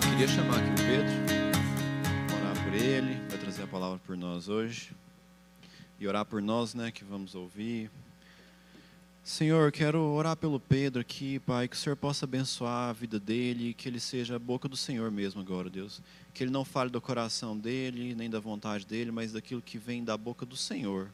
Queria chamar aqui o Pedro, orar por ele, vai trazer a palavra por nós hoje. E orar por nós, né, que vamos ouvir. Senhor, quero orar pelo Pedro aqui, Pai, que o Senhor possa abençoar a vida dele, que ele seja a boca do Senhor mesmo agora, Deus. Que ele não fale do coração dele, nem da vontade dele, mas daquilo que vem da boca do Senhor.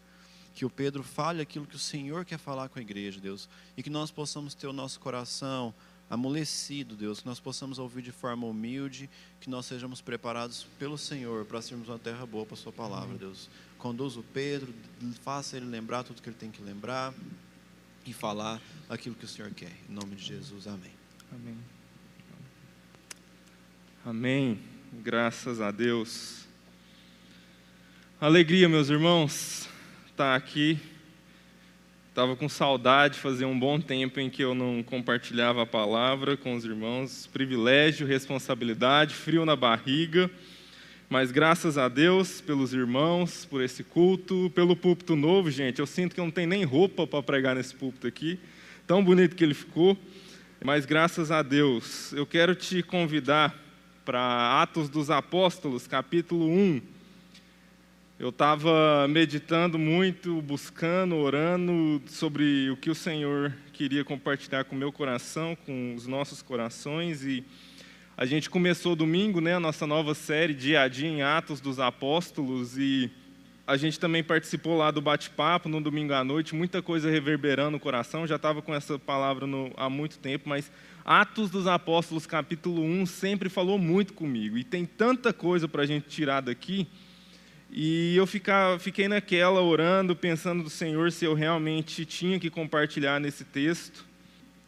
Que o Pedro fale aquilo que o Senhor quer falar com a igreja, Deus. E que nós possamos ter o nosso coração amolecido, Deus, que nós possamos ouvir de forma humilde, que nós sejamos preparados pelo Senhor para sermos uma terra boa para a Sua palavra, Deus. Conduza o Pedro, faça ele lembrar tudo que ele tem que lembrar e falar aquilo que o Senhor quer. Em nome de Jesus, amém. Amém. Amém. Graças a Deus. Alegria, meus irmãos, estar tá aqui. Estava com saudade, fazia um bom tempo em que eu não compartilhava a palavra com os irmãos. Privilégio, responsabilidade, frio na barriga. Mas graças a Deus pelos irmãos, por esse culto, pelo púlpito novo, gente. Eu sinto que eu não tenho nem roupa para pregar nesse púlpito aqui. Tão bonito que ele ficou. Mas graças a Deus, eu quero te convidar para Atos dos Apóstolos, capítulo 1. Eu estava meditando muito, buscando, orando sobre o que o Senhor queria compartilhar com o meu coração, com os nossos corações. E a gente começou domingo, né, a nossa nova série Dia a Dia em Atos dos Apóstolos. E a gente também participou lá do bate-papo no domingo à noite, muita coisa reverberando no coração, já estava com essa palavra no, há muito tempo, mas Atos dos Apóstolos, capítulo 1, sempre falou muito comigo, e tem tanta coisa para a gente tirar daqui, e eu ficar, fiquei naquela orando, pensando do Senhor se eu realmente tinha que compartilhar nesse texto.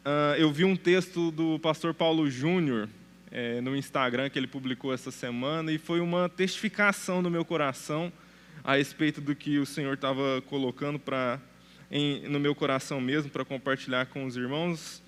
Uh, eu vi um texto do pastor Paulo Júnior, é, no Instagram que ele publicou essa semana e foi uma testificação no meu coração a respeito do que o Senhor estava colocando para no meu coração mesmo para compartilhar com os irmãos.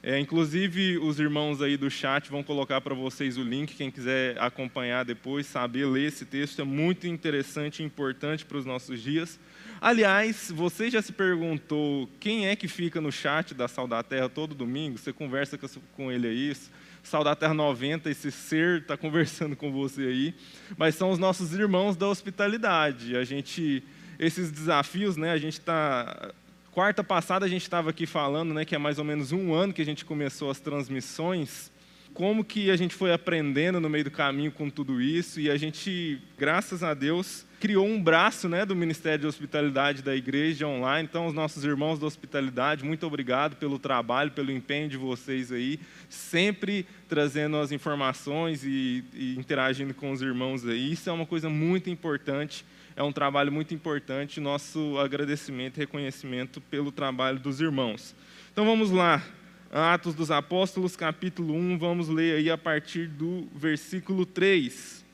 É, inclusive os irmãos aí do chat vão colocar para vocês o link, quem quiser acompanhar depois, saber ler esse texto é muito interessante e importante para os nossos dias. Aliás, você já se perguntou quem é que fica no chat da Sal da Terra todo domingo? Você conversa com ele aí? Sal da Terra 90, esse ser está conversando com você aí, mas são os nossos irmãos da hospitalidade. A gente, esses desafios, né? A gente está quarta passada a gente estava aqui falando, né? Que é mais ou menos um ano que a gente começou as transmissões. Como que a gente foi aprendendo no meio do caminho com tudo isso e a gente, graças a Deus, criou um braço né, do Ministério de Hospitalidade da Igreja Online. Então, os nossos irmãos da hospitalidade, muito obrigado pelo trabalho, pelo empenho de vocês aí, sempre trazendo as informações e, e interagindo com os irmãos aí. Isso é uma coisa muito importante, é um trabalho muito importante. Nosso agradecimento e reconhecimento pelo trabalho dos irmãos. Então, vamos lá. Atos dos Apóstolos, capítulo 1, vamos ler aí a partir do versículo 3,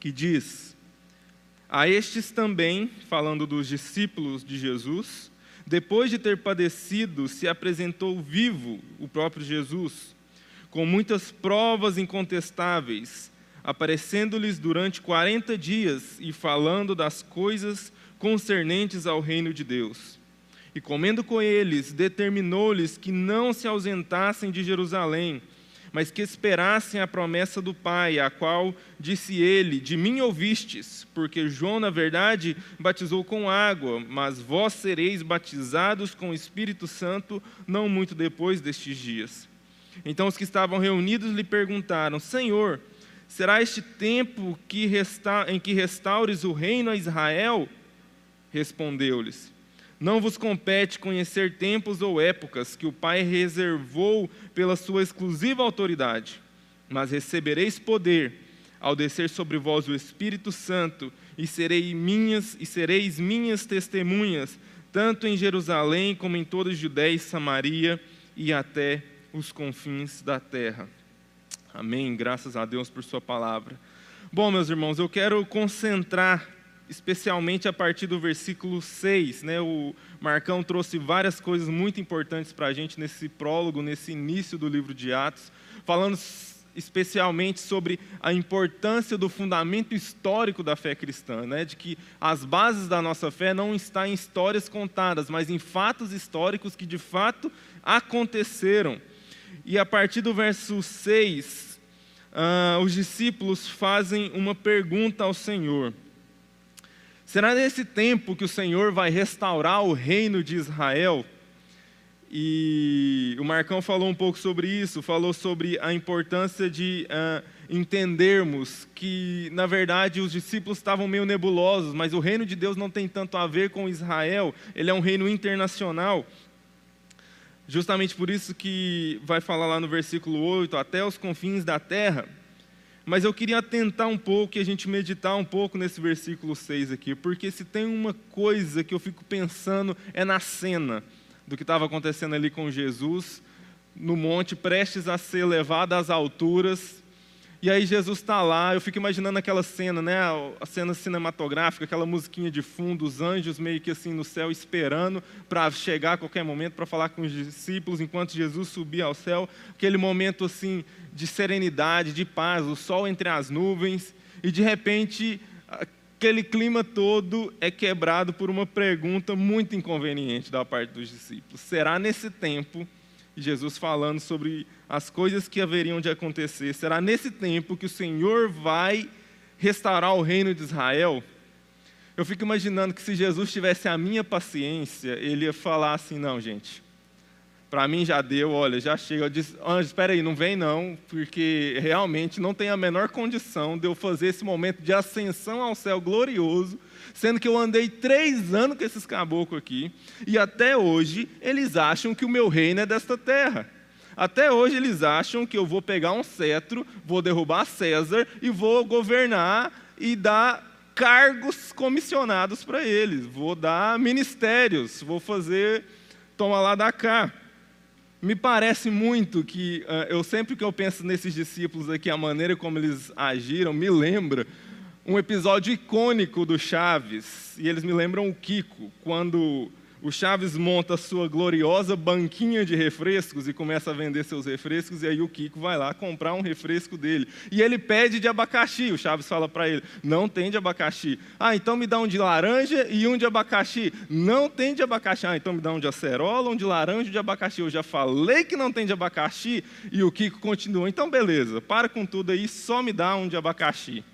que diz. A estes também, falando dos discípulos de Jesus, depois de ter padecido, se apresentou vivo o próprio Jesus, com muitas provas incontestáveis, aparecendo-lhes durante quarenta dias e falando das coisas concernentes ao reino de Deus. E comendo com eles, determinou-lhes que não se ausentassem de Jerusalém, mas que esperassem a promessa do Pai, a qual disse ele: De mim ouvistes, porque João, na verdade, batizou com água, mas vós sereis batizados com o Espírito Santo não muito depois destes dias. Então os que estavam reunidos lhe perguntaram: Senhor, será este tempo que resta... em que restaures o reino a Israel? Respondeu-lhes: não vos compete conhecer tempos ou épocas que o Pai reservou pela sua exclusiva autoridade, mas recebereis poder ao descer sobre vós o Espírito Santo, e sereis minhas e sereis minhas testemunhas, tanto em Jerusalém como em toda a Judéia e Samaria e até os confins da terra. Amém. Graças a Deus por sua palavra. Bom, meus irmãos, eu quero concentrar especialmente a partir do versículo 6. Né? O Marcão trouxe várias coisas muito importantes para a gente nesse prólogo, nesse início do livro de Atos, falando especialmente sobre a importância do fundamento histórico da fé cristã, né? de que as bases da nossa fé não estão em histórias contadas, mas em fatos históricos que de fato aconteceram. E a partir do verso 6, ah, os discípulos fazem uma pergunta ao Senhor. Será nesse tempo que o Senhor vai restaurar o reino de Israel? E o Marcão falou um pouco sobre isso, falou sobre a importância de uh, entendermos que, na verdade, os discípulos estavam meio nebulosos, mas o reino de Deus não tem tanto a ver com Israel, ele é um reino internacional. Justamente por isso que vai falar lá no versículo 8, até os confins da terra. Mas eu queria atentar um pouco e a gente meditar um pouco nesse versículo 6 aqui, porque se tem uma coisa que eu fico pensando é na cena do que estava acontecendo ali com Jesus no monte, prestes a ser levado às alturas. E aí Jesus está lá, eu fico imaginando aquela cena, né, a cena cinematográfica, aquela musiquinha de fundo, os anjos meio que assim no céu esperando para chegar a qualquer momento para falar com os discípulos enquanto Jesus subia ao céu, aquele momento assim de serenidade, de paz, o sol entre as nuvens, e de repente aquele clima todo é quebrado por uma pergunta muito inconveniente da parte dos discípulos. Será nesse tempo, Jesus falando sobre as coisas que haveriam de acontecer, será nesse tempo que o Senhor vai restaurar o reino de Israel? Eu fico imaginando que se Jesus tivesse a minha paciência, ele ia falar assim: não, gente, para mim já deu, olha, já chega. Eu disse, Anjo, espera aí, não vem não, porque realmente não tem a menor condição de eu fazer esse momento de ascensão ao céu glorioso, sendo que eu andei três anos com esses caboclos aqui, e até hoje eles acham que o meu reino é desta terra. Até hoje eles acham que eu vou pegar um cetro, vou derrubar César e vou governar e dar cargos comissionados para eles, vou dar ministérios, vou fazer toma lá da cá. Me parece muito que uh, eu sempre que eu penso nesses discípulos aqui, a maneira como eles agiram, me lembra um episódio icônico do Chaves. E eles me lembram o Kiko, quando o Chaves monta sua gloriosa banquinha de refrescos e começa a vender seus refrescos, e aí o Kiko vai lá comprar um refresco dele. E ele pede de abacaxi. O Chaves fala para ele: não tem de abacaxi. Ah, então me dá um de laranja e um de abacaxi. Não tem de abacaxi. Ah, então me dá um de acerola, um de laranja e um de abacaxi. Eu já falei que não tem de abacaxi. E o Kiko continua: então beleza, para com tudo aí, só me dá um de abacaxi.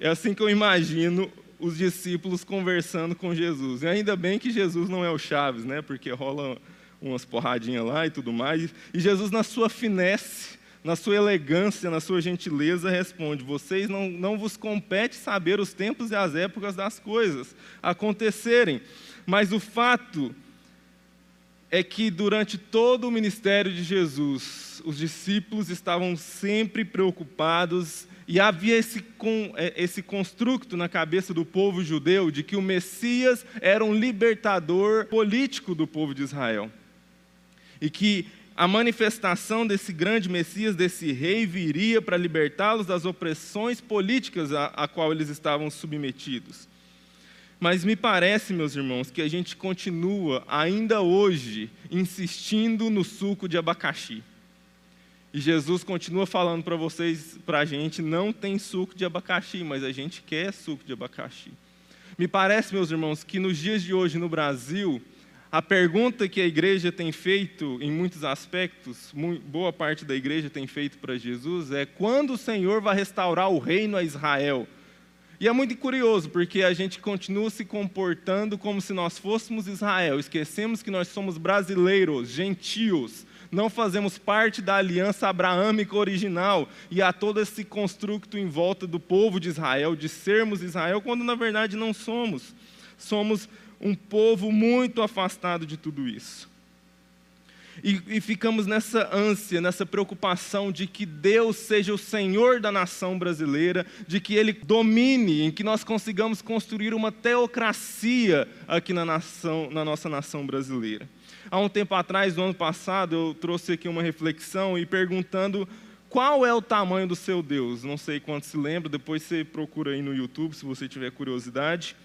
É assim que eu imagino os discípulos conversando com Jesus. E ainda bem que Jesus não é o Chaves, né? Porque rola umas porradinhas lá e tudo mais. E Jesus, na sua finesse, na sua elegância, na sua gentileza, responde: Vocês não, não vos compete saber os tempos e as épocas das coisas acontecerem. Mas o fato é que durante todo o ministério de Jesus, os discípulos estavam sempre preocupados e havia esse, é, esse construto na cabeça do povo judeu de que o Messias era um libertador político do povo de Israel. E que a manifestação desse grande Messias, desse rei, viria para libertá-los das opressões políticas a, a qual eles estavam submetidos. Mas me parece, meus irmãos, que a gente continua ainda hoje insistindo no suco de abacaxi. E Jesus continua falando para vocês, para a gente, não tem suco de abacaxi, mas a gente quer suco de abacaxi. Me parece, meus irmãos, que nos dias de hoje no Brasil, a pergunta que a igreja tem feito em muitos aspectos, boa parte da igreja tem feito para Jesus, é quando o Senhor vai restaurar o reino a Israel? E é muito curioso, porque a gente continua se comportando como se nós fôssemos Israel, esquecemos que nós somos brasileiros, gentios, não fazemos parte da aliança abraâmica original e há todo esse construto em volta do povo de Israel, de sermos Israel, quando na verdade não somos. Somos um povo muito afastado de tudo isso. E, e, ficamos nessa ânsia, nessa preocupação de que Deus seja o Senhor da nação brasileira, de que Ele domine, em que nós consigamos construir uma teocracia aqui na, nação, na nossa nação brasileira. Há um tempo atrás, no ano passado, eu trouxe aqui uma reflexão e perguntando qual é o tamanho do seu Deus. Não sei quanto se lembra, depois você procura aí no YouTube se você tiver curiosidade.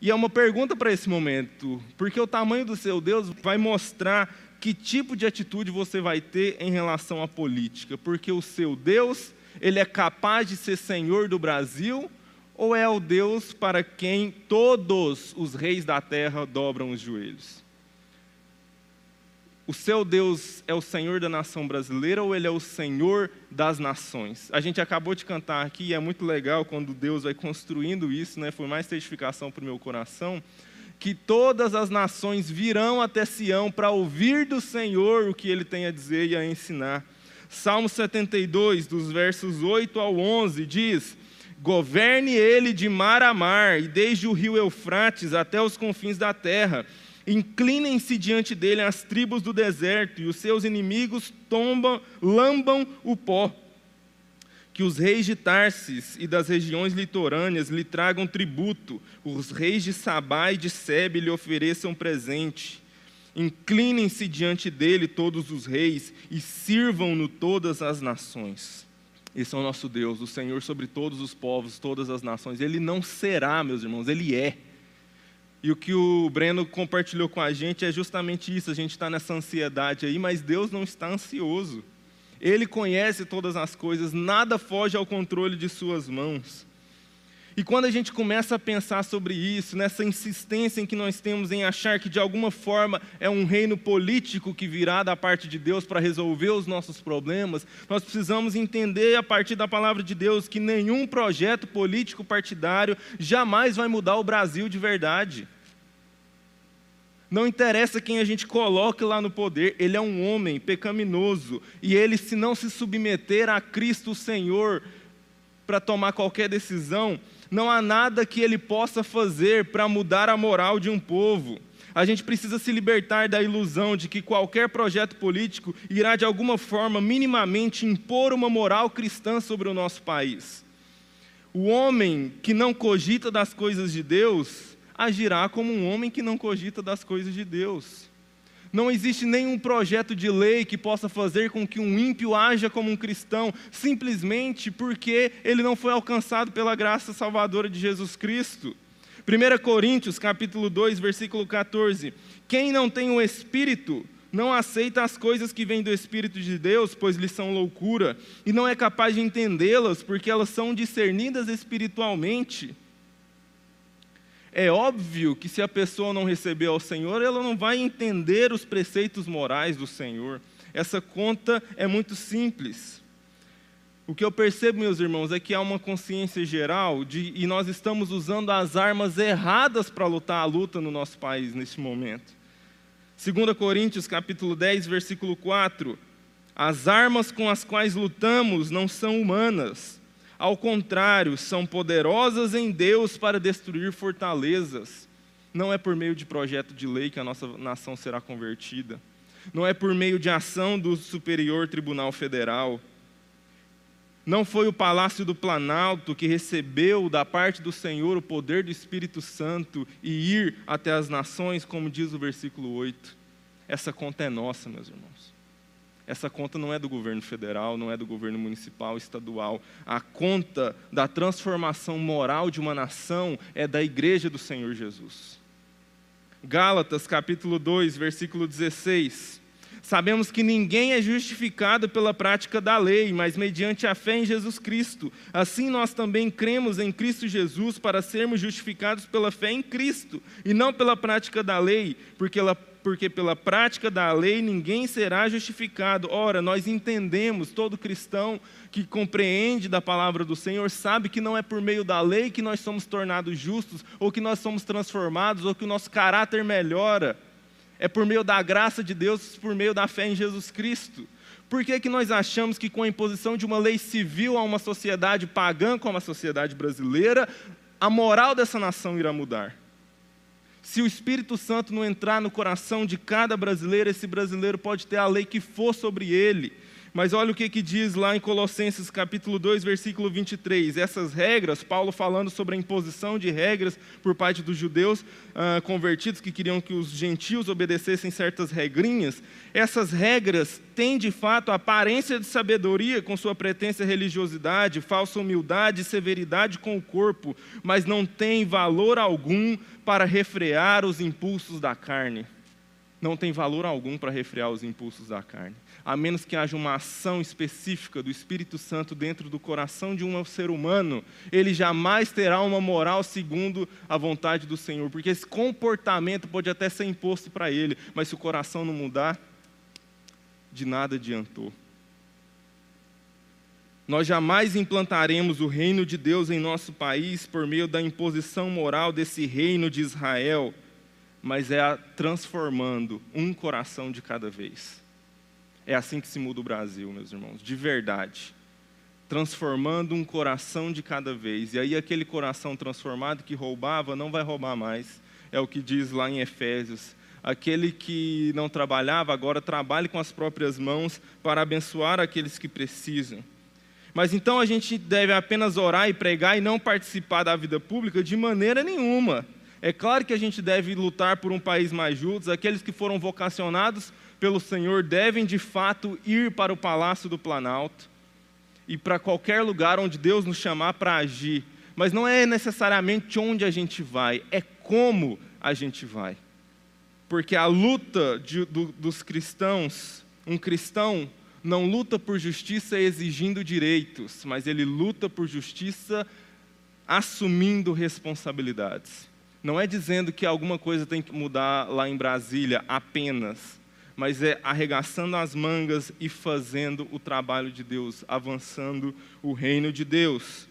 E é uma pergunta para esse momento, porque o tamanho do seu Deus vai mostrar que tipo de atitude você vai ter em relação à política, porque o seu Deus, ele é capaz de ser senhor do Brasil, ou é o Deus para quem todos os reis da terra dobram os joelhos? O seu Deus é o Senhor da nação brasileira ou ele é o Senhor das nações? A gente acabou de cantar aqui e é muito legal quando Deus vai construindo isso, né? Foi mais testificação para o meu coração que todas as nações virão até Sião para ouvir do Senhor o que ele tem a dizer e a ensinar. Salmo 72, dos versos 8 ao 11, diz: Governe ele de mar a mar, e desde o rio Eufrates até os confins da terra Inclinem-se diante dele as tribos do deserto, e os seus inimigos tombam, lambam o pó. Que os reis de Tarsis e das regiões litorâneas lhe tragam tributo, os reis de Sabá e de Sebe lhe ofereçam presente. Inclinem-se diante dele todos os reis e sirvam-no todas as nações. Esse é o nosso Deus, o Senhor sobre todos os povos, todas as nações. Ele não será, meus irmãos, ele é. E o que o Breno compartilhou com a gente é justamente isso. A gente está nessa ansiedade aí, mas Deus não está ansioso. Ele conhece todas as coisas, nada foge ao controle de Suas mãos. E quando a gente começa a pensar sobre isso, nessa insistência em que nós temos em achar que de alguma forma é um reino político que virá da parte de Deus para resolver os nossos problemas, nós precisamos entender a partir da palavra de Deus que nenhum projeto político partidário jamais vai mudar o Brasil de verdade. Não interessa quem a gente coloque lá no poder, ele é um homem pecaminoso. E ele, se não se submeter a Cristo Senhor para tomar qualquer decisão, não há nada que ele possa fazer para mudar a moral de um povo. A gente precisa se libertar da ilusão de que qualquer projeto político irá, de alguma forma, minimamente impor uma moral cristã sobre o nosso país. O homem que não cogita das coisas de Deus agirá como um homem que não cogita das coisas de Deus. Não existe nenhum projeto de lei que possa fazer com que um ímpio haja como um cristão, simplesmente porque ele não foi alcançado pela graça salvadora de Jesus Cristo. 1 Coríntios, capítulo 2, versículo 14. Quem não tem o Espírito não aceita as coisas que vêm do Espírito de Deus, pois lhes são loucura, e não é capaz de entendê-las, porque elas são discernidas espiritualmente. É óbvio que se a pessoa não receber ao Senhor, ela não vai entender os preceitos morais do Senhor. Essa conta é muito simples. O que eu percebo, meus irmãos, é que há uma consciência geral de, e nós estamos usando as armas erradas para lutar a luta no nosso país neste momento. 2 Coríntios capítulo 10, versículo 4. As armas com as quais lutamos não são humanas, ao contrário, são poderosas em Deus para destruir fortalezas. Não é por meio de projeto de lei que a nossa nação será convertida. Não é por meio de ação do Superior Tribunal Federal. Não foi o palácio do Planalto que recebeu da parte do Senhor o poder do Espírito Santo e ir até as nações, como diz o versículo 8. Essa conta é nossa, meus irmãos. Essa conta não é do governo federal, não é do governo municipal, estadual. A conta da transformação moral de uma nação é da igreja do Senhor Jesus. Gálatas capítulo 2, versículo 16. Sabemos que ninguém é justificado pela prática da lei, mas mediante a fé em Jesus Cristo. Assim nós também cremos em Cristo Jesus para sermos justificados pela fé em Cristo, e não pela prática da lei, porque ela porque pela prática da lei ninguém será justificado. Ora, nós entendemos, todo cristão que compreende da palavra do Senhor sabe que não é por meio da lei que nós somos tornados justos, ou que nós somos transformados, ou que o nosso caráter melhora. É por meio da graça de Deus, por meio da fé em Jesus Cristo. Por que, que nós achamos que com a imposição de uma lei civil a uma sociedade pagã como a sociedade brasileira, a moral dessa nação irá mudar? Se o Espírito Santo não entrar no coração de cada brasileiro, esse brasileiro pode ter a lei que for sobre ele. Mas olha o que, que diz lá em Colossenses capítulo 2, versículo 23. Essas regras, Paulo falando sobre a imposição de regras por parte dos judeus uh, convertidos que queriam que os gentios obedecessem certas regrinhas. Essas regras têm de fato a aparência de sabedoria com sua pretensa religiosidade, falsa humildade e severidade com o corpo, mas não têm valor algum para refrear os impulsos da carne. Não tem valor algum para refrear os impulsos da carne. A menos que haja uma ação específica do Espírito Santo dentro do coração de um ser humano, ele jamais terá uma moral segundo a vontade do Senhor, porque esse comportamento pode até ser imposto para ele, mas se o coração não mudar, de nada adiantou. Nós jamais implantaremos o reino de Deus em nosso país por meio da imposição moral desse reino de Israel, mas é transformando um coração de cada vez. É assim que se muda o Brasil, meus irmãos, de verdade. Transformando um coração de cada vez. E aí, aquele coração transformado que roubava não vai roubar mais. É o que diz lá em Efésios. Aquele que não trabalhava, agora trabalhe com as próprias mãos para abençoar aqueles que precisam. Mas então a gente deve apenas orar e pregar e não participar da vida pública de maneira nenhuma. É claro que a gente deve lutar por um país mais justo, aqueles que foram vocacionados pelo Senhor devem de fato ir para o palácio do Planalto e para qualquer lugar onde Deus nos chamar para agir. Mas não é necessariamente onde a gente vai, é como a gente vai. Porque a luta de, do, dos cristãos, um cristão não luta por justiça exigindo direitos, mas ele luta por justiça assumindo responsabilidades. Não é dizendo que alguma coisa tem que mudar lá em Brasília apenas, mas é arregaçando as mangas e fazendo o trabalho de Deus, avançando o reino de Deus.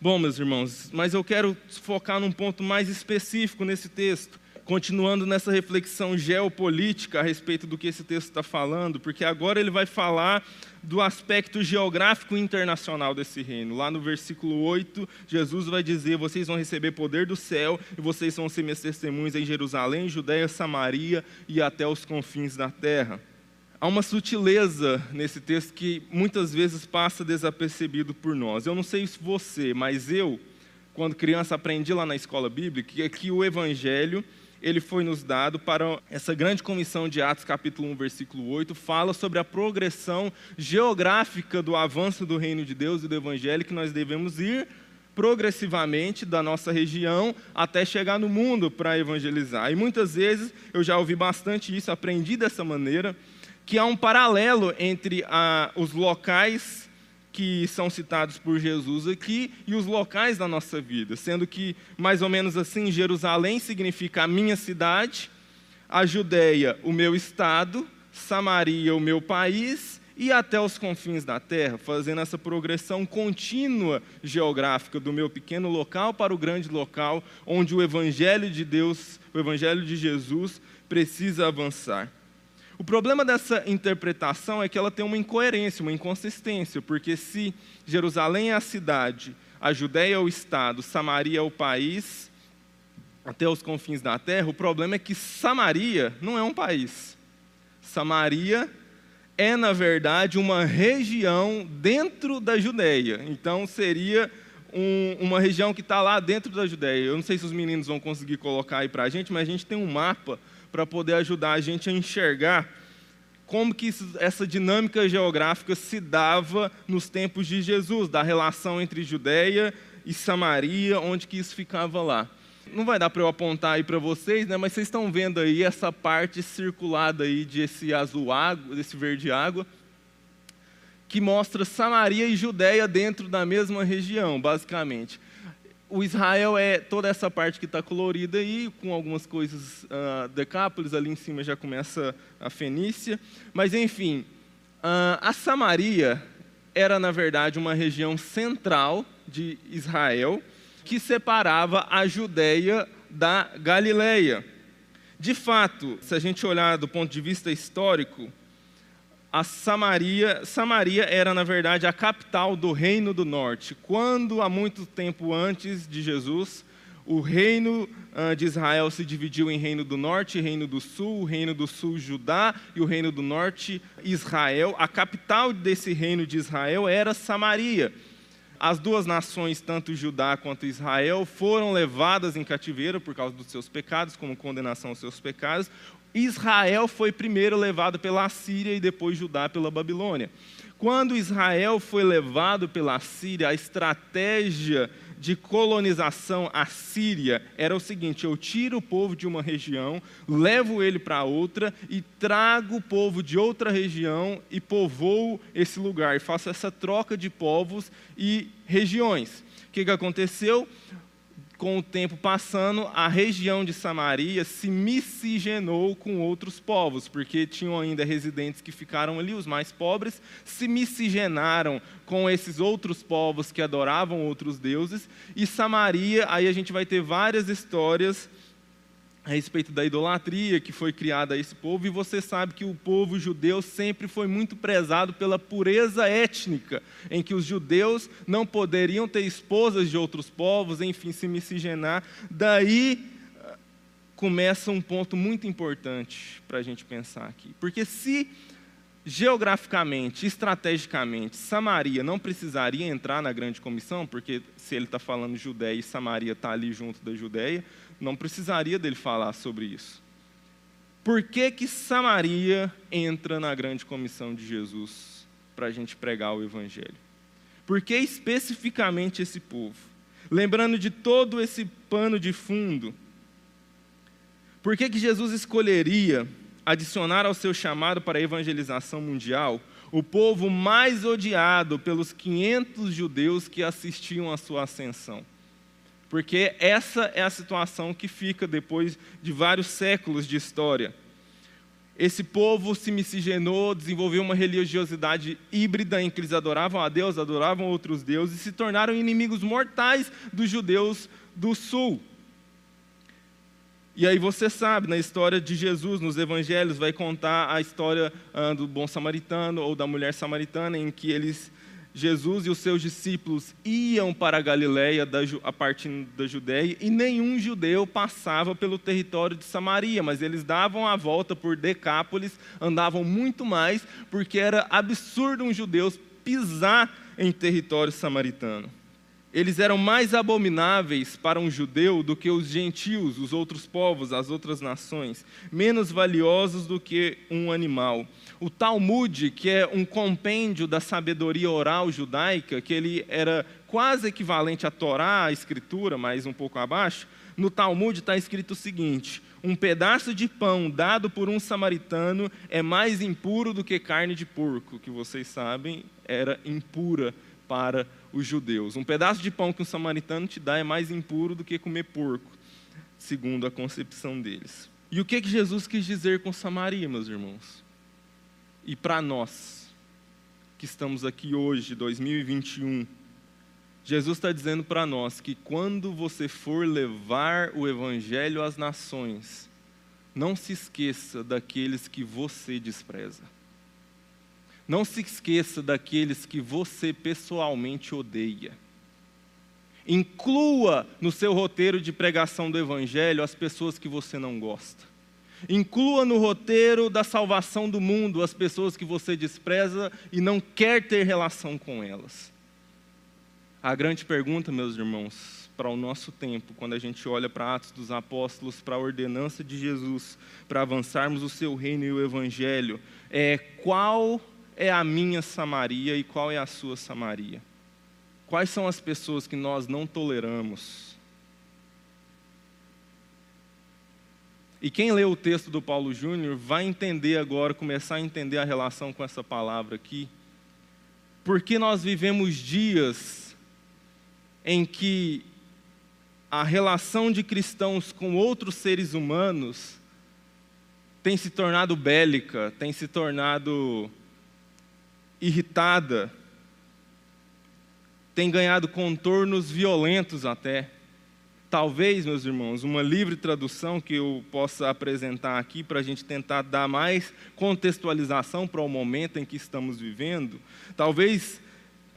Bom, meus irmãos, mas eu quero focar num ponto mais específico nesse texto continuando nessa reflexão geopolítica a respeito do que esse texto está falando, porque agora ele vai falar do aspecto geográfico internacional desse reino. Lá no versículo 8, Jesus vai dizer: Vocês vão receber poder do céu e vocês vão ser meus testemunhos em Jerusalém, Judéia, Samaria e até os confins da terra. Há uma sutileza nesse texto que muitas vezes passa desapercebido por nós. Eu não sei se você, mas eu, quando criança, aprendi lá na escola bíblica que o evangelho ele foi nos dado para essa grande comissão de Atos, capítulo 1, versículo 8, fala sobre a progressão geográfica do avanço do reino de Deus e do evangelho que nós devemos ir progressivamente da nossa região até chegar no mundo para evangelizar. E muitas vezes eu já ouvi bastante isso, aprendi dessa maneira, que há um paralelo entre ah, os locais que são citados por Jesus aqui e os locais da nossa vida, sendo que, mais ou menos assim, Jerusalém significa a minha cidade, a Judéia, o meu estado, Samaria, o meu país e até os confins da terra, fazendo essa progressão contínua geográfica do meu pequeno local para o grande local onde o Evangelho de Deus, o Evangelho de Jesus, precisa avançar. O problema dessa interpretação é que ela tem uma incoerência, uma inconsistência, porque se Jerusalém é a cidade, a Judéia é o estado, Samaria é o país, até os confins da terra, o problema é que Samaria não é um país. Samaria é, na verdade, uma região dentro da Judéia. Então, seria um, uma região que está lá dentro da Judéia. Eu não sei se os meninos vão conseguir colocar aí para a gente, mas a gente tem um mapa para poder ajudar a gente a enxergar como que isso, essa dinâmica geográfica se dava nos tempos de Jesus, da relação entre Judéia e Samaria, onde que isso ficava lá. Não vai dar para eu apontar aí para vocês, né, mas vocês estão vendo aí essa parte circulada aí desse azul água, desse verde água, que mostra Samaria e Judéia dentro da mesma região, basicamente o Israel é toda essa parte que está colorida aí, com algumas coisas uh, Decápolis, ali em cima já começa a Fenícia. Mas, enfim, uh, a Samaria era, na verdade, uma região central de Israel que separava a Judéia da Galileia. De fato, se a gente olhar do ponto de vista histórico, a Samaria, Samaria era na verdade a capital do Reino do Norte. Quando há muito tempo antes de Jesus, o reino uh, de Israel se dividiu em Reino do Norte Reino do Sul, o Reino do Sul Judá e o Reino do Norte Israel. A capital desse reino de Israel era Samaria. As duas nações, tanto Judá quanto Israel, foram levadas em cativeiro por causa dos seus pecados, como condenação aos seus pecados. Israel foi primeiro levado pela Síria e depois Judá pela Babilônia. Quando Israel foi levado pela Síria, a estratégia de colonização assíria era o seguinte: eu tiro o povo de uma região, levo ele para outra e trago o povo de outra região e povoo esse lugar, faço essa troca de povos e regiões. O que, que aconteceu? Com o tempo passando, a região de Samaria se miscigenou com outros povos, porque tinham ainda residentes que ficaram ali, os mais pobres, se miscigenaram com esses outros povos que adoravam outros deuses, e Samaria, aí a gente vai ter várias histórias a respeito da idolatria que foi criada a esse povo, e você sabe que o povo judeu sempre foi muito prezado pela pureza étnica, em que os judeus não poderiam ter esposas de outros povos, enfim, se miscigenar. Daí começa um ponto muito importante para a gente pensar aqui. Porque se geograficamente, estrategicamente, Samaria não precisaria entrar na grande comissão, porque se ele está falando Judéia e Samaria está ali junto da Judéia, não precisaria dele falar sobre isso. Por que, que Samaria entra na grande comissão de Jesus para a gente pregar o Evangelho? Por que especificamente esse povo? Lembrando de todo esse pano de fundo, por que, que Jesus escolheria adicionar ao seu chamado para a evangelização mundial o povo mais odiado pelos 500 judeus que assistiam à sua ascensão? Porque essa é a situação que fica depois de vários séculos de história. Esse povo se miscigenou, desenvolveu uma religiosidade híbrida em que eles adoravam a Deus, adoravam outros deuses e se tornaram inimigos mortais dos judeus do sul. E aí você sabe, na história de Jesus, nos evangelhos, vai contar a história ah, do bom samaritano ou da mulher samaritana, em que eles Jesus e os seus discípulos iam para a Galiléia a partir da Judéia e nenhum judeu passava pelo território de Samaria, mas eles davam a volta por Decápolis, andavam muito mais, porque era absurdo um judeu pisar em território samaritano. Eles eram mais abomináveis para um judeu do que os gentios, os outros povos, as outras nações, menos valiosos do que um animal. O Talmud, que é um compêndio da sabedoria oral judaica, que ele era quase equivalente à Torá, à Escritura, mas um pouco abaixo, no Talmud está escrito o seguinte: um pedaço de pão dado por um samaritano é mais impuro do que carne de porco, que vocês sabem era impura para os judeus. Um pedaço de pão que um samaritano te dá é mais impuro do que comer porco, segundo a concepção deles. E o que, que Jesus quis dizer com Samaria, meus irmãos? E para nós, que estamos aqui hoje, 2021, Jesus está dizendo para nós que quando você for levar o Evangelho às nações, não se esqueça daqueles que você despreza. Não se esqueça daqueles que você pessoalmente odeia. Inclua no seu roteiro de pregação do Evangelho as pessoas que você não gosta. Inclua no roteiro da salvação do mundo as pessoas que você despreza e não quer ter relação com elas. A grande pergunta, meus irmãos, para o nosso tempo, quando a gente olha para Atos dos Apóstolos, para a ordenança de Jesus, para avançarmos o seu reino e o Evangelho, é qual é a minha Samaria e qual é a sua Samaria? Quais são as pessoas que nós não toleramos? E quem lê o texto do Paulo Júnior vai entender agora, começar a entender a relação com essa palavra aqui. Porque nós vivemos dias em que a relação de cristãos com outros seres humanos tem se tornado bélica, tem se tornado irritada, tem ganhado contornos violentos até. Talvez, meus irmãos, uma livre tradução que eu possa apresentar aqui para a gente tentar dar mais contextualização para o momento em que estamos vivendo, talvez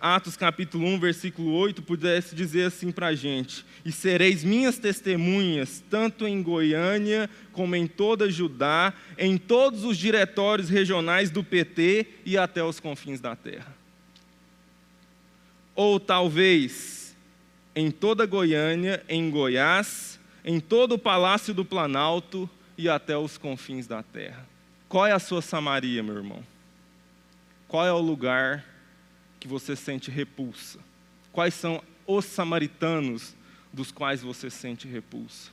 Atos capítulo 1, versículo 8, pudesse dizer assim para a gente: E sereis minhas testemunhas, tanto em Goiânia como em toda Judá, em todos os diretórios regionais do PT e até os confins da terra. Ou talvez em toda Goiânia, em Goiás, em todo o palácio do Planalto e até os confins da terra. Qual é a sua Samaria, meu irmão? Qual é o lugar que você sente repulsa? Quais são os samaritanos dos quais você sente repulsa?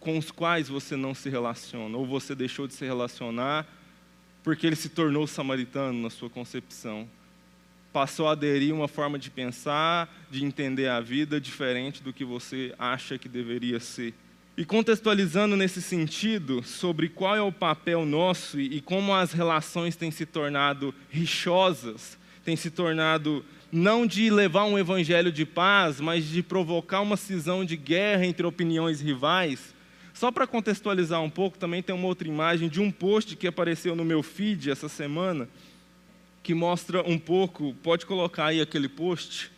Com os quais você não se relaciona, ou você deixou de se relacionar porque ele se tornou samaritano na sua concepção? Passou a aderir uma forma de pensar, de entender a vida diferente do que você acha que deveria ser. E contextualizando nesse sentido, sobre qual é o papel nosso e como as relações têm se tornado rixosas, têm se tornado não de levar um evangelho de paz, mas de provocar uma cisão de guerra entre opiniões rivais. Só para contextualizar um pouco, também tem uma outra imagem de um post que apareceu no meu feed essa semana, que mostra um pouco, pode colocar aí aquele post,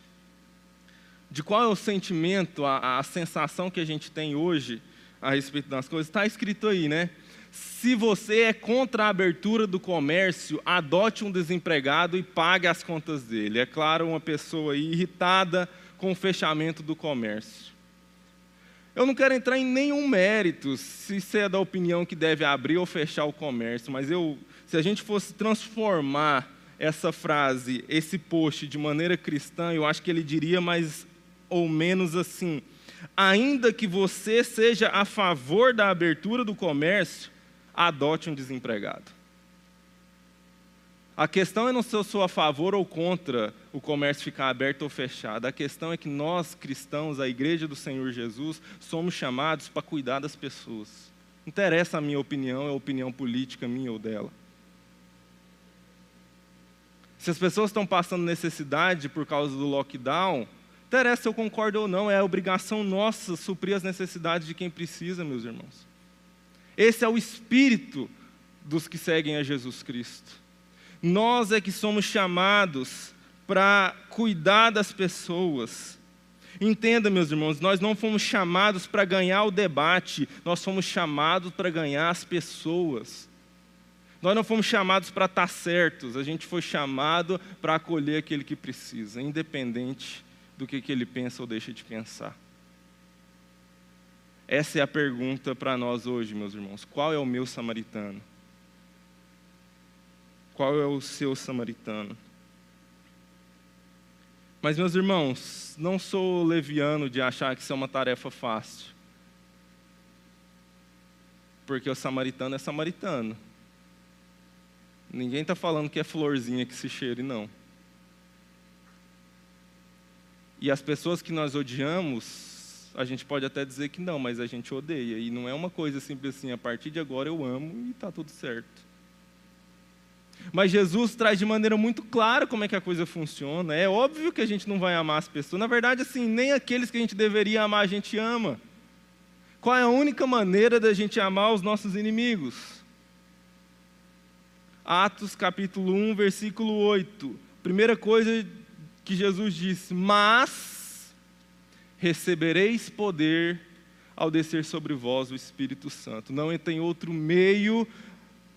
de qual é o sentimento, a, a sensação que a gente tem hoje a respeito das coisas. Está escrito aí, né? Se você é contra a abertura do comércio, adote um desempregado e pague as contas dele. É claro, uma pessoa irritada com o fechamento do comércio. Eu não quero entrar em nenhum mérito se você é da opinião que deve abrir ou fechar o comércio, mas eu, se a gente fosse transformar essa frase, esse post de maneira cristã, eu acho que ele diria mais ou menos assim: ainda que você seja a favor da abertura do comércio, adote um desempregado. A questão é não se eu sou a favor ou contra o comércio ficar aberto ou fechado. A questão é que nós, cristãos, a igreja do Senhor Jesus, somos chamados para cuidar das pessoas. Não interessa a minha opinião, é a opinião política minha ou dela. Se as pessoas estão passando necessidade por causa do lockdown, interessa se eu concordo ou não, é obrigação nossa suprir as necessidades de quem precisa, meus irmãos. Esse é o espírito dos que seguem a Jesus Cristo. Nós é que somos chamados para cuidar das pessoas. Entenda, meus irmãos, nós não fomos chamados para ganhar o debate, nós fomos chamados para ganhar as pessoas. Nós não fomos chamados para estar certos, a gente foi chamado para acolher aquele que precisa, independente do que, que ele pensa ou deixa de pensar. Essa é a pergunta para nós hoje, meus irmãos. Qual é o meu samaritano? Qual é o seu samaritano? Mas, meus irmãos, não sou leviano de achar que isso é uma tarefa fácil. Porque o samaritano é samaritano. Ninguém está falando que é florzinha que se cheire, não. E as pessoas que nós odiamos, a gente pode até dizer que não, mas a gente odeia. E não é uma coisa simples assim, a partir de agora eu amo e está tudo certo. Mas Jesus traz de maneira muito clara como é que a coisa funciona. É óbvio que a gente não vai amar as pessoas. Na verdade, assim, nem aqueles que a gente deveria amar a gente ama. Qual é a única maneira da gente amar os nossos inimigos? Atos capítulo 1, versículo 8. Primeira coisa que Jesus disse: Mas recebereis poder ao descer sobre vós o Espírito Santo. Não tem outro meio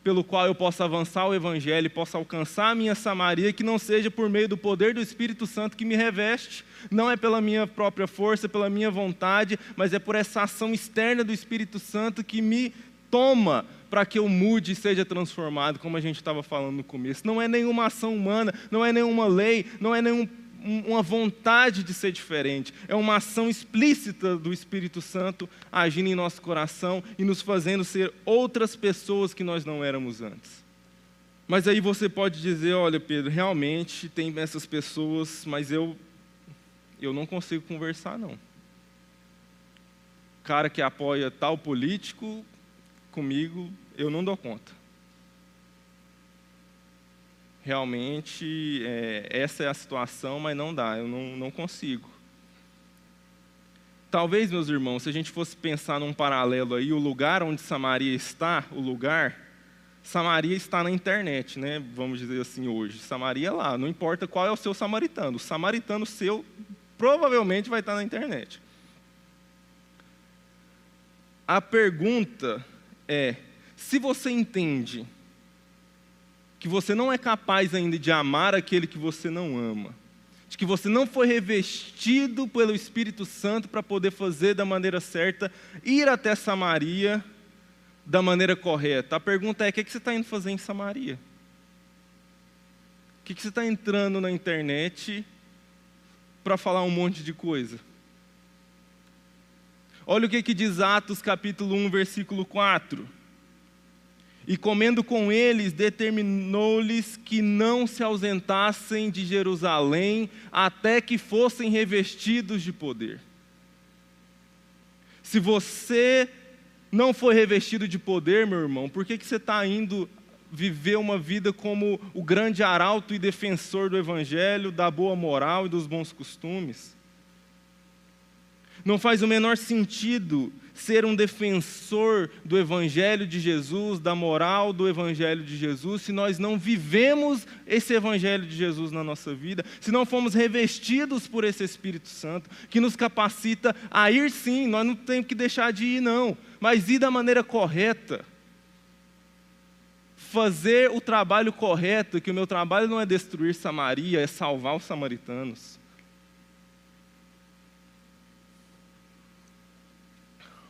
pelo qual eu possa avançar o Evangelho, possa alcançar a minha Samaria, que não seja por meio do poder do Espírito Santo que me reveste. Não é pela minha própria força, pela minha vontade, mas é por essa ação externa do Espírito Santo que me toma para que eu mude e seja transformado, como a gente estava falando no começo. Não é nenhuma ação humana, não é nenhuma lei, não é nenhuma uma vontade de ser diferente, é uma ação explícita do Espírito Santo agindo em nosso coração e nos fazendo ser outras pessoas que nós não éramos antes. Mas aí você pode dizer, olha Pedro, realmente tem essas pessoas, mas eu eu não consigo conversar não. Cara que apoia tal político comigo eu não dou conta. Realmente, é, essa é a situação, mas não dá, eu não, não consigo. Talvez, meus irmãos, se a gente fosse pensar num paralelo aí, o lugar onde Samaria está, o lugar, Samaria está na internet, né? Vamos dizer assim hoje. Samaria é lá, não importa qual é o seu samaritano. O samaritano seu provavelmente vai estar na internet. A pergunta é: se você entende que você não é capaz ainda de amar aquele que você não ama, de que você não foi revestido pelo Espírito Santo para poder fazer da maneira certa, ir até Samaria da maneira correta. A pergunta é: o que, você está indo fazer em Samaria? O que, que você está entrando na internet para falar um monte de coisa? Olha o que, que diz Atos capítulo 1, versículo 4. E comendo com eles, determinou-lhes que não se ausentassem de Jerusalém até que fossem revestidos de poder. Se você não foi revestido de poder, meu irmão, por que, que você está indo viver uma vida como o grande arauto e defensor do Evangelho, da boa moral e dos bons costumes? Não faz o menor sentido ser um defensor do Evangelho de Jesus, da moral do Evangelho de Jesus, se nós não vivemos esse Evangelho de Jesus na nossa vida, se não fomos revestidos por esse Espírito Santo, que nos capacita a ir sim, nós não temos que deixar de ir, não, mas ir da maneira correta. Fazer o trabalho correto, que o meu trabalho não é destruir Samaria, é salvar os samaritanos.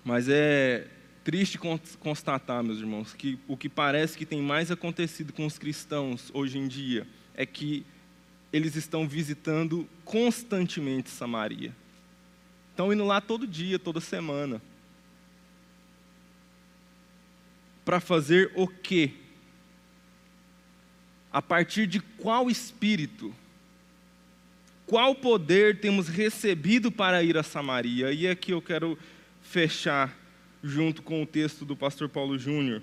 Mas é triste constatar, meus irmãos, que o que parece que tem mais acontecido com os cristãos hoje em dia é que eles estão visitando constantemente Samaria. Estão indo lá todo dia, toda semana. Para fazer o quê? A partir de qual espírito? Qual poder temos recebido para ir a Samaria? E aqui eu quero fechar junto com o texto do pastor Paulo Júnior.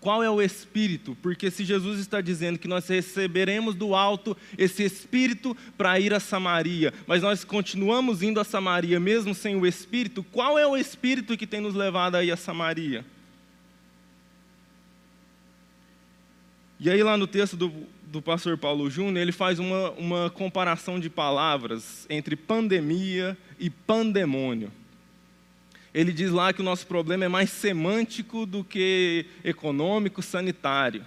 Qual é o espírito? Porque se Jesus está dizendo que nós receberemos do alto esse espírito para ir a Samaria, mas nós continuamos indo a Samaria mesmo sem o espírito, qual é o espírito que tem nos levado a ir a Samaria? E aí, lá no texto do, do pastor Paulo Júnior, ele faz uma, uma comparação de palavras entre pandemia e pandemônio ele diz lá que o nosso problema é mais semântico do que econômico, sanitário.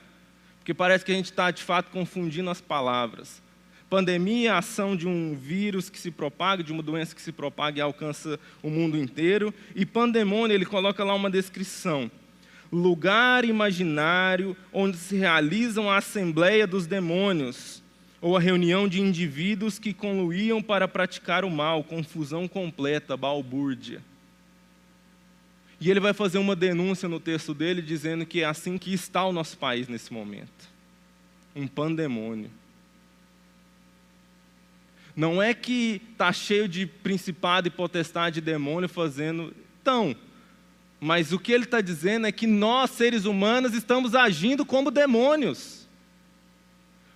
Porque parece que a gente está, de fato, confundindo as palavras. Pandemia é a ação de um vírus que se propaga, de uma doença que se propaga e alcança o mundo inteiro. E pandemônio, ele coloca lá uma descrição. Lugar imaginário onde se realizam a assembleia dos demônios, ou a reunião de indivíduos que conluíam para praticar o mal, confusão completa, balbúrdia. E ele vai fazer uma denúncia no texto dele, dizendo que é assim que está o nosso país nesse momento um pandemônio. Não é que está cheio de principado e potestade e demônio fazendo. Então, mas o que ele está dizendo é que nós, seres humanos, estamos agindo como demônios.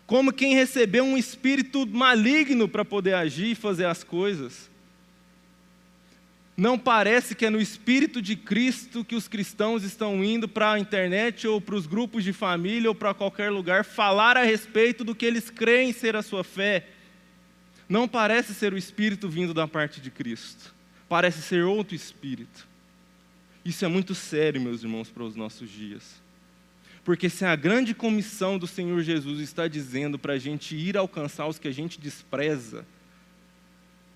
Como quem recebeu um espírito maligno para poder agir e fazer as coisas. Não parece que é no Espírito de Cristo que os cristãos estão indo para a internet ou para os grupos de família ou para qualquer lugar falar a respeito do que eles creem ser a sua fé. Não parece ser o Espírito vindo da parte de Cristo, parece ser outro Espírito. Isso é muito sério, meus irmãos, para os nossos dias. Porque se a grande comissão do Senhor Jesus está dizendo para a gente ir alcançar os que a gente despreza,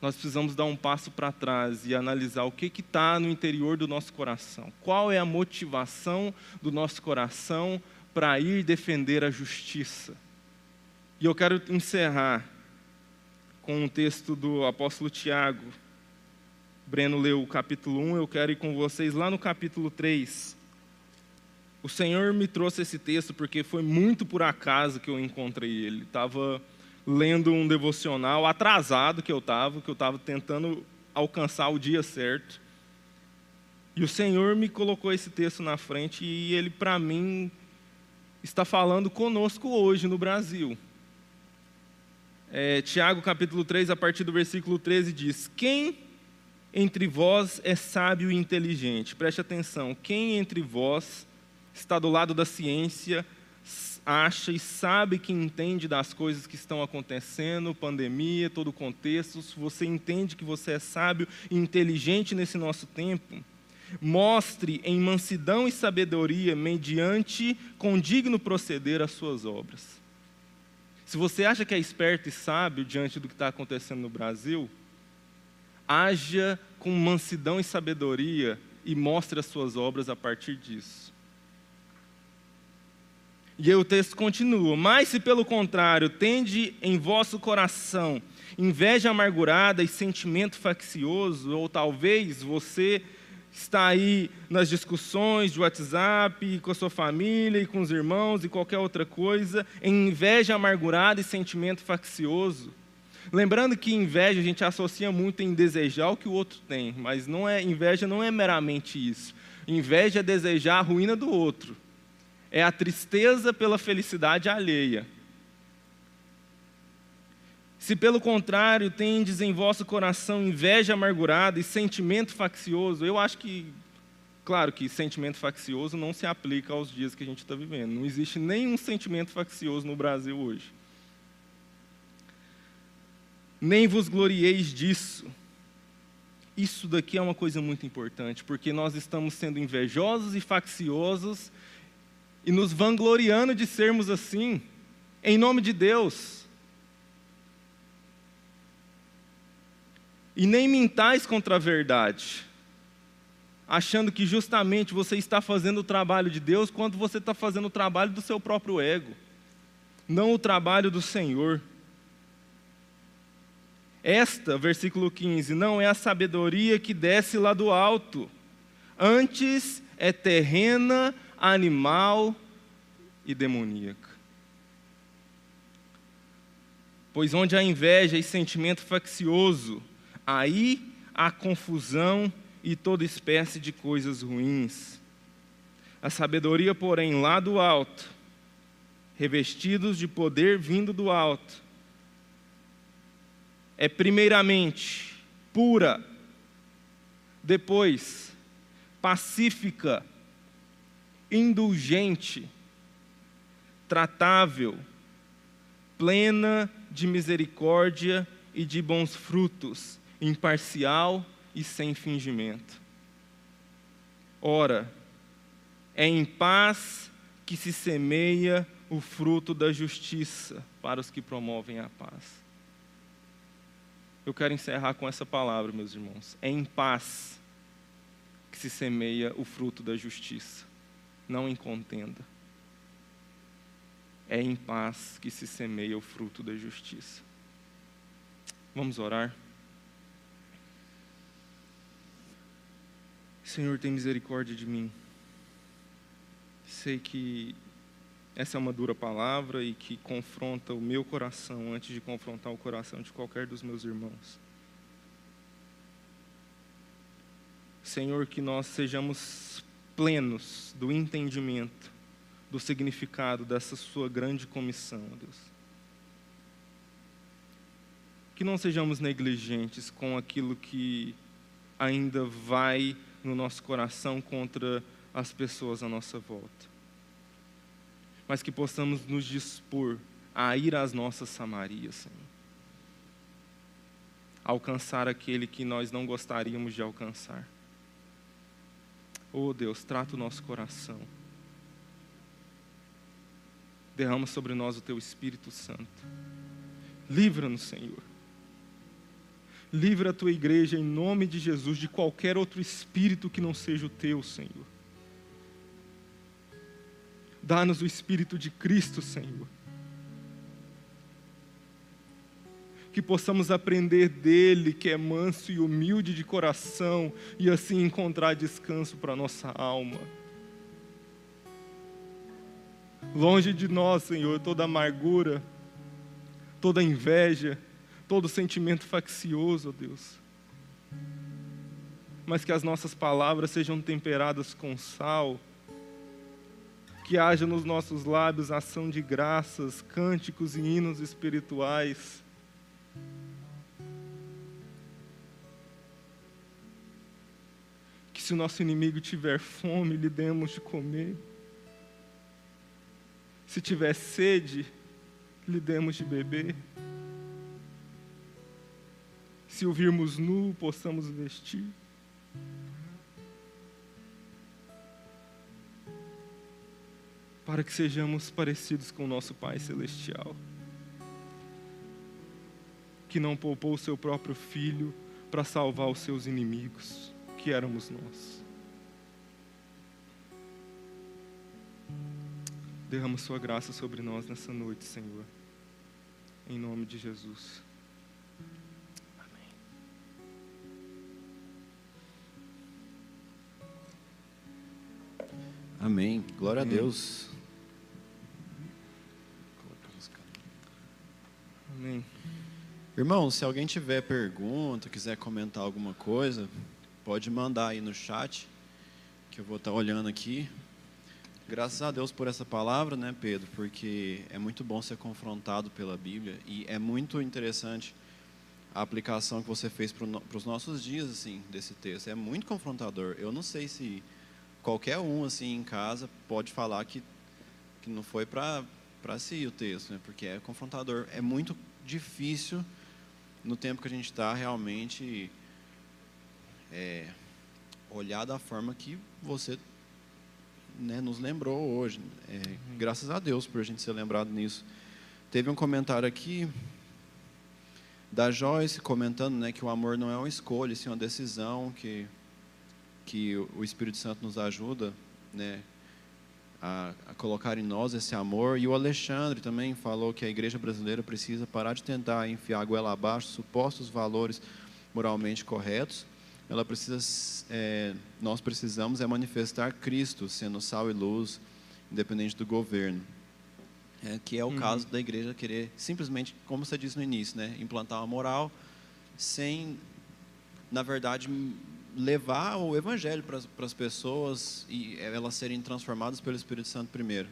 nós precisamos dar um passo para trás e analisar o que está no interior do nosso coração. Qual é a motivação do nosso coração para ir defender a justiça? E eu quero encerrar com um texto do apóstolo Tiago. Breno leu o capítulo 1, eu quero ir com vocês lá no capítulo 3. O Senhor me trouxe esse texto porque foi muito por acaso que eu encontrei ele. Estava lendo um devocional atrasado que eu estava, que eu estava tentando alcançar o dia certo. E o Senhor me colocou esse texto na frente e ele, para mim, está falando conosco hoje no Brasil. É, Tiago capítulo 3, a partir do versículo 13, diz: Quem entre vós é sábio e inteligente? Preste atenção. Quem entre vós está do lado da ciência acha e sabe que entende das coisas que estão acontecendo, pandemia, todo o contexto, se você entende que você é sábio e inteligente nesse nosso tempo, mostre em mansidão e sabedoria, mediante condigno proceder as suas obras. Se você acha que é esperto e sábio diante do que está acontecendo no Brasil, haja com mansidão e sabedoria e mostre as suas obras a partir disso. E aí o texto continua: Mas se pelo contrário tende em vosso coração inveja amargurada e sentimento faccioso, ou talvez você está aí nas discussões de WhatsApp, com a sua família e com os irmãos e qualquer outra coisa, em inveja amargurada e sentimento faccioso. Lembrando que inveja a gente associa muito em desejar o que o outro tem, mas não é inveja não é meramente isso. Inveja é desejar a ruína do outro. É a tristeza pela felicidade alheia. Se pelo contrário tendes em vosso coração inveja amargurada e sentimento faccioso, eu acho que, claro que sentimento faccioso não se aplica aos dias que a gente está vivendo. Não existe nenhum sentimento faccioso no Brasil hoje. Nem vos glorieis disso. Isso daqui é uma coisa muito importante, porque nós estamos sendo invejosos e facciosos e nos vangloriando de sermos assim, em nome de Deus. E nem mintais contra a verdade, achando que justamente você está fazendo o trabalho de Deus quando você está fazendo o trabalho do seu próprio ego, não o trabalho do Senhor. Esta, versículo 15, não é a sabedoria que desce lá do alto, antes é terrena, animal e demoníaca. Pois onde há inveja e sentimento faccioso, aí há confusão e toda espécie de coisas ruins. A sabedoria, porém, lá do alto, revestidos de poder vindo do alto, é primeiramente pura, depois pacífica, indulgente, tratável, plena de misericórdia e de bons frutos, imparcial e sem fingimento. Ora, é em paz que se semeia o fruto da justiça para os que promovem a paz. Eu quero encerrar com essa palavra, meus irmãos. É em paz que se semeia o fruto da justiça, não em contenda. É em paz que se semeia o fruto da justiça. Vamos orar. Senhor, tem misericórdia de mim. Sei que essa é uma dura palavra e que confronta o meu coração antes de confrontar o coração de qualquer dos meus irmãos. Senhor, que nós sejamos plenos do entendimento do significado dessa Sua grande comissão, Deus. Que não sejamos negligentes com aquilo que ainda vai no nosso coração contra as pessoas à nossa volta. Mas que possamos nos dispor a ir às nossas Samarias, Senhor. Alcançar aquele que nós não gostaríamos de alcançar. Oh Deus, trata o nosso coração. Derrama sobre nós o teu Espírito Santo. Livra-nos, Senhor Livra a tua igreja em nome de Jesus de qualquer outro espírito que não seja o teu, Senhor. Dá-nos o espírito de Cristo, Senhor. Que possamos aprender dele, que é manso e humilde de coração, e assim encontrar descanso para nossa alma. Longe de nós, Senhor, toda amargura, toda inveja, todo sentimento faccioso, ó Deus. Mas que as nossas palavras sejam temperadas com sal, que haja nos nossos lábios ação de graças, cânticos e hinos espirituais. Se o nosso inimigo tiver fome, lhe demos de comer. Se tiver sede, lhe demos de beber se o virmos nu, possamos vestir. Para que sejamos parecidos com nosso Pai Celestial, que não poupou o seu próprio Filho para salvar os seus inimigos, que éramos nós. Derrama Sua graça sobre nós nessa noite, Senhor. Em nome de Jesus. Amém. Glória Amém. a Deus. Amém. Irmão, se alguém tiver pergunta, quiser comentar alguma coisa, pode mandar aí no chat, que eu vou estar olhando aqui. Graças a Deus por essa palavra, né, Pedro? Porque é muito bom ser confrontado pela Bíblia e é muito interessante a aplicação que você fez para os nossos dias, assim, desse texto. É muito confrontador. Eu não sei se qualquer um, assim, em casa pode falar que, que não foi para para si o texto, né? Porque é confrontador. É muito difícil no tempo que a gente está realmente é, olhar da forma que você né, nos lembrou hoje. É, uhum. Graças a Deus por a gente ser lembrado nisso. Teve um comentário aqui da Joyce comentando né, que o amor não é uma escolha, sim uma decisão que, que o Espírito Santo nos ajuda né, a, a, colocar em nós esse amor. E o Alexandre também falou que a igreja brasileira precisa parar de tentar enfiar a goela abaixo supostos valores moralmente corretos ela precisa, é, nós precisamos é manifestar Cristo sendo sal e luz, independente do governo. É, que é o uhum. caso da igreja querer simplesmente, como você disse no início, né, implantar uma moral sem, na verdade, levar o evangelho para as pessoas e elas serem transformadas pelo Espírito Santo primeiro,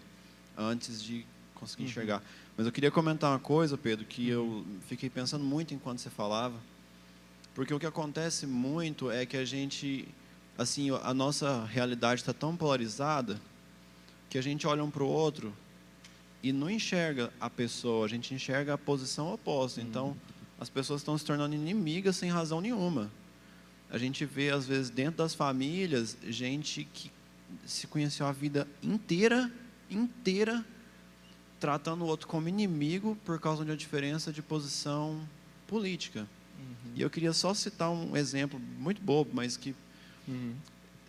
antes de conseguir uhum. enxergar. Mas eu queria comentar uma coisa, Pedro, que eu uhum. fiquei pensando muito enquanto você falava porque o que acontece muito é que a gente, assim, a nossa realidade está tão polarizada que a gente olha um para o outro e não enxerga a pessoa, a gente enxerga a posição oposta. Uhum. Então, as pessoas estão se tornando inimigas sem razão nenhuma. A gente vê, às vezes, dentro das famílias, gente que se conheceu a vida inteira, inteira, tratando o outro como inimigo por causa de uma diferença de posição política. E eu queria só citar um exemplo muito bobo, mas que. Uhum.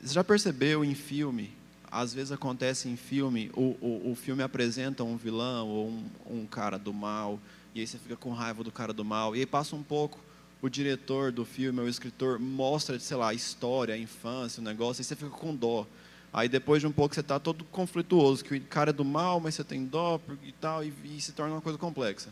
Você já percebeu em filme? Às vezes acontece em filme, o, o, o filme apresenta um vilão ou um, um cara do mal, e aí você fica com raiva do cara do mal, e aí passa um pouco, o diretor do filme, o escritor, mostra, sei lá, a história, a infância, o negócio, e você fica com dó. Aí depois de um pouco você está todo conflituoso, que o cara é do mal, mas você tem dó e tal, e, e se torna uma coisa complexa.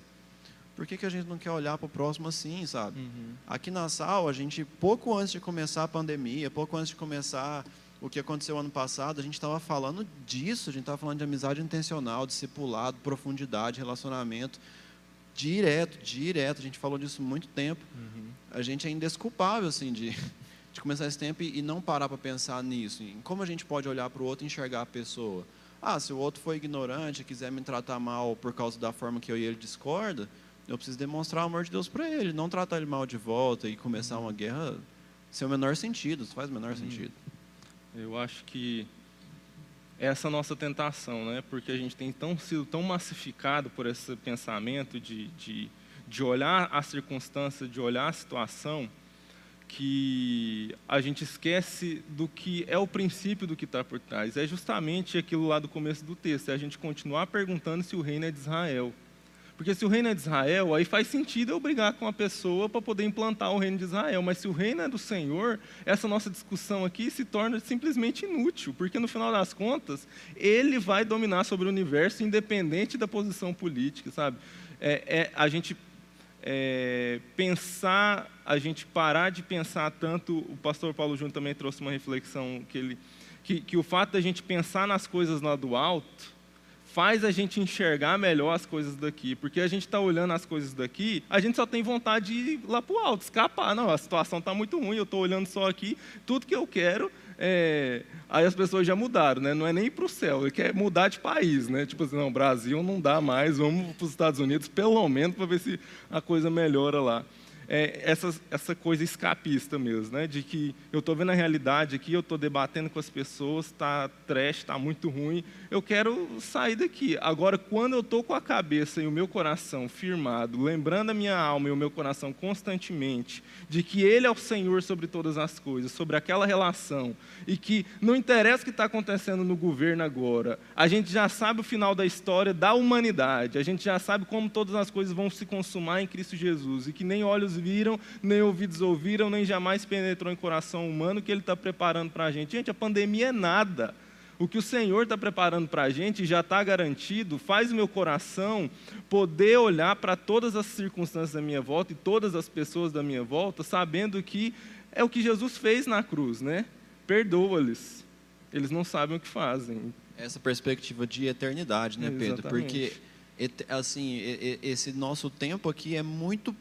Por que, que a gente não quer olhar para o próximo assim, sabe? Uhum. Aqui na sala, a gente, pouco antes de começar a pandemia, pouco antes de começar o que aconteceu ano passado, a gente estava falando disso, a gente estava falando de amizade intencional, discipulado, profundidade, relacionamento, direto, direto. A gente falou disso muito tempo. Uhum. A gente é indesculpável, assim, de, de começar esse tempo e, e não parar para pensar nisso. Em como a gente pode olhar para o outro e enxergar a pessoa. Ah, se o outro foi ignorante, quiser me tratar mal por causa da forma que eu e ele discorda, eu preciso demonstrar o amor de Deus para ele, não tratar ele mal de volta e começar uma guerra sem o menor sentido, isso faz o menor uhum. sentido. Eu acho que essa é a nossa tentação, né? porque a gente tem tão, sido tão massificado por esse pensamento de, de, de olhar a circunstância, de olhar a situação, que a gente esquece do que é o princípio do que está por trás. É justamente aquilo lá do começo do texto, é a gente continuar perguntando se o reino é de Israel. Porque se o reino é de Israel, aí faz sentido eu brigar com a pessoa para poder implantar o reino de Israel. Mas se o reino é do Senhor, essa nossa discussão aqui se torna simplesmente inútil, porque no final das contas, ele vai dominar sobre o universo, independente da posição política, sabe? É, é a gente é, pensar, a gente parar de pensar tanto. O pastor Paulo Júnior também trouxe uma reflexão que ele, que, que o fato da gente pensar nas coisas lá do alto faz a gente enxergar melhor as coisas daqui. Porque a gente está olhando as coisas daqui, a gente só tem vontade de ir lá para o alto, escapar. Não, a situação está muito ruim, eu estou olhando só aqui, tudo que eu quero. É... Aí as pessoas já mudaram, né? não é nem para o céu, ele quer mudar de país. Né? Tipo assim, não, Brasil não dá mais, vamos para os Estados Unidos, pelo menos, para ver se a coisa melhora lá é, essa, essa coisa escapista mesmo, né? de que eu estou vendo a realidade aqui, eu estou debatendo com as pessoas, está trash, está muito ruim, eu quero sair daqui. Agora, quando eu estou com a cabeça e o meu coração firmado, lembrando a minha alma e o meu coração constantemente de que Ele é o Senhor sobre todas as coisas, sobre aquela relação, e que não interessa o que está acontecendo no governo agora, a gente já sabe o final da história da humanidade, a gente já sabe como todas as coisas vão se consumar em Cristo Jesus, e que nem olhos viram, nem ouvidos ouviram, nem jamais penetrou em coração humano que Ele está preparando para a gente. Gente, a pandemia é nada. O que o Senhor está preparando para a gente já está garantido, faz o meu coração poder olhar para todas as circunstâncias da minha volta e todas as pessoas da minha volta, sabendo que é o que Jesus fez na cruz, né? Perdoa-lhes, eles não sabem o que fazem. Essa perspectiva de eternidade, né, Pedro? Exatamente. Porque assim, esse nosso tempo aqui é muito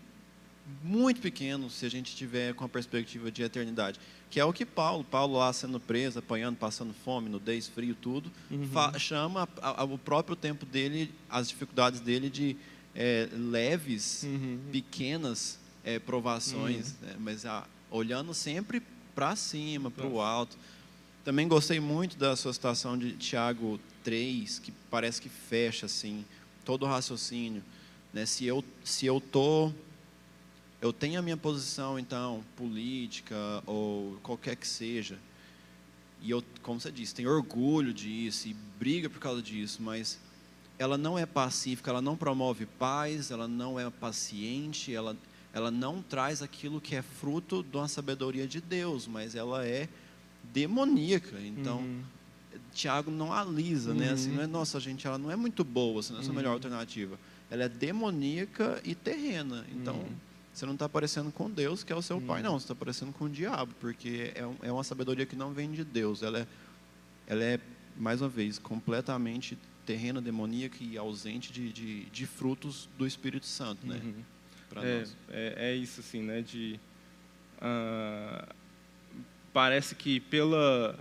muito pequeno se a gente tiver com a perspectiva de eternidade, que é o que Paulo, Paulo lá sendo preso, apanhando, passando fome, nudez, frio, tudo, uhum. chama a, a, o próprio tempo dele, as dificuldades dele de é, leves, uhum. pequenas é, provações, uhum. né? mas a, olhando sempre para cima, para o alto. Também gostei muito da sua citação de Tiago 3, que parece que fecha assim todo o raciocínio, né? Se eu se eu tô eu tenho a minha posição, então, política ou qualquer que seja, e eu, como você disse, tenho orgulho disso e briga por causa disso, mas ela não é pacífica, ela não promove paz, ela não é paciente, ela, ela não traz aquilo que é fruto de uma sabedoria de Deus, mas ela é demoníaca. Então, uhum. Tiago não alisa, né? Assim, uhum. não é, nossa, gente, ela não é muito boa, assim, não é a melhor uhum. alternativa. Ela é demoníaca e terrena. Então, uhum. Você não está aparecendo com Deus, que é o seu hum. pai, não. Você está aparecendo com o diabo, porque é, é uma sabedoria que não vem de Deus. Ela é, ela é mais uma vez, completamente terrena, demoníaca e ausente de, de, de frutos do Espírito Santo, né? Uhum. É, é, é, isso, assim, né? De, uh, parece que pela,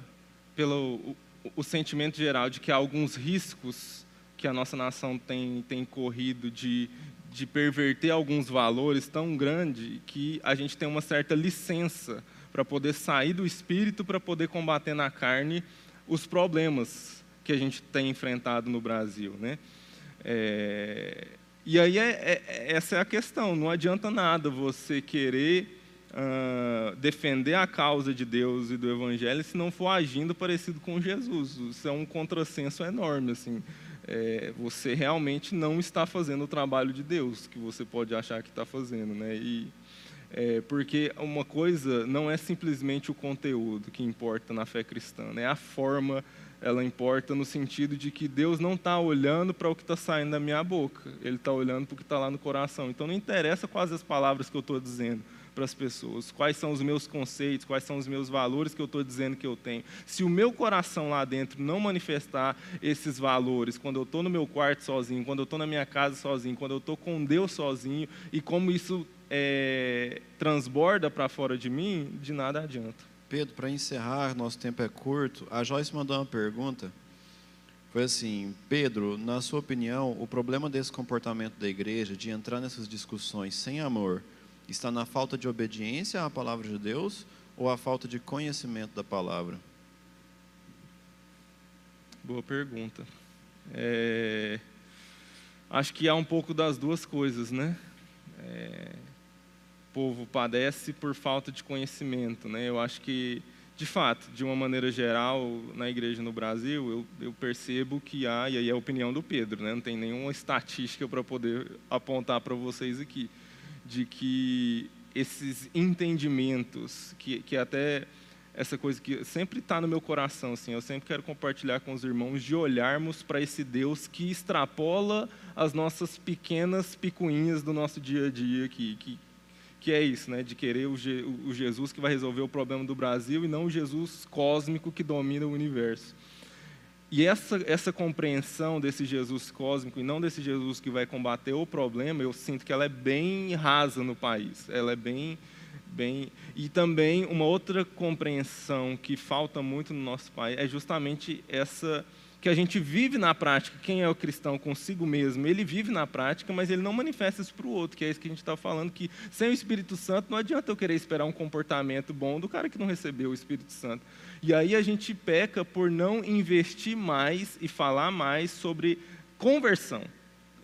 pelo o, o sentimento geral de que há alguns riscos que a nossa nação tem, tem corrido de, de perverter alguns valores tão grande que a gente tem uma certa licença para poder sair do espírito para poder combater na carne os problemas que a gente tem enfrentado no Brasil, né? É, e aí é, é, essa é a questão. Não adianta nada você querer uh, defender a causa de Deus e do Evangelho se não for agindo parecido com Jesus. Isso é um contrassenso enorme, assim é, você realmente não está fazendo o trabalho de Deus que você pode achar que está fazendo, né? E é, porque uma coisa não é simplesmente o conteúdo que importa na fé cristã, né? A forma ela importa no sentido de que Deus não está olhando para o que está saindo da minha boca, Ele está olhando para o que está lá no coração. Então não interessa quais as palavras que eu estou dizendo para as pessoas, quais são os meus conceitos, quais são os meus valores que eu estou dizendo que eu tenho. Se o meu coração lá dentro não manifestar esses valores, quando eu estou no meu quarto sozinho, quando eu estou na minha casa sozinho, quando eu estou com Deus sozinho, e como isso é, transborda para fora de mim, de nada adianta. Pedro, para encerrar, nosso tempo é curto, a Joyce mandou uma pergunta. Foi assim, Pedro, na sua opinião, o problema desse comportamento da igreja de entrar nessas discussões sem amor está na falta de obediência à palavra de Deus ou a falta de conhecimento da palavra? Boa pergunta. É... Acho que há um pouco das duas coisas, né? É... O povo padece por falta de conhecimento, né? Eu acho que, de fato, de uma maneira geral, na igreja no Brasil, eu, eu percebo que há, e aí é a opinião do Pedro, né? Não tem nenhuma estatística para poder apontar para vocês aqui de que esses entendimentos, que, que até essa coisa que sempre está no meu coração, assim, eu sempre quero compartilhar com os irmãos, de olharmos para esse Deus que extrapola as nossas pequenas picuinhas do nosso dia a dia, que, que, que é isso, né, de querer o, o Jesus que vai resolver o problema do Brasil e não o Jesus cósmico que domina o universo. E essa, essa compreensão desse Jesus cósmico e não desse Jesus que vai combater o problema, eu sinto que ela é bem rasa no país. Ela é bem, bem. E também uma outra compreensão que falta muito no nosso país é justamente essa que a gente vive na prática. Quem é o cristão consigo mesmo, ele vive na prática, mas ele não manifesta isso para o outro, que é isso que a gente está falando, que sem o Espírito Santo não adianta eu querer esperar um comportamento bom do cara que não recebeu o Espírito Santo. E aí a gente peca por não investir mais e falar mais sobre conversão.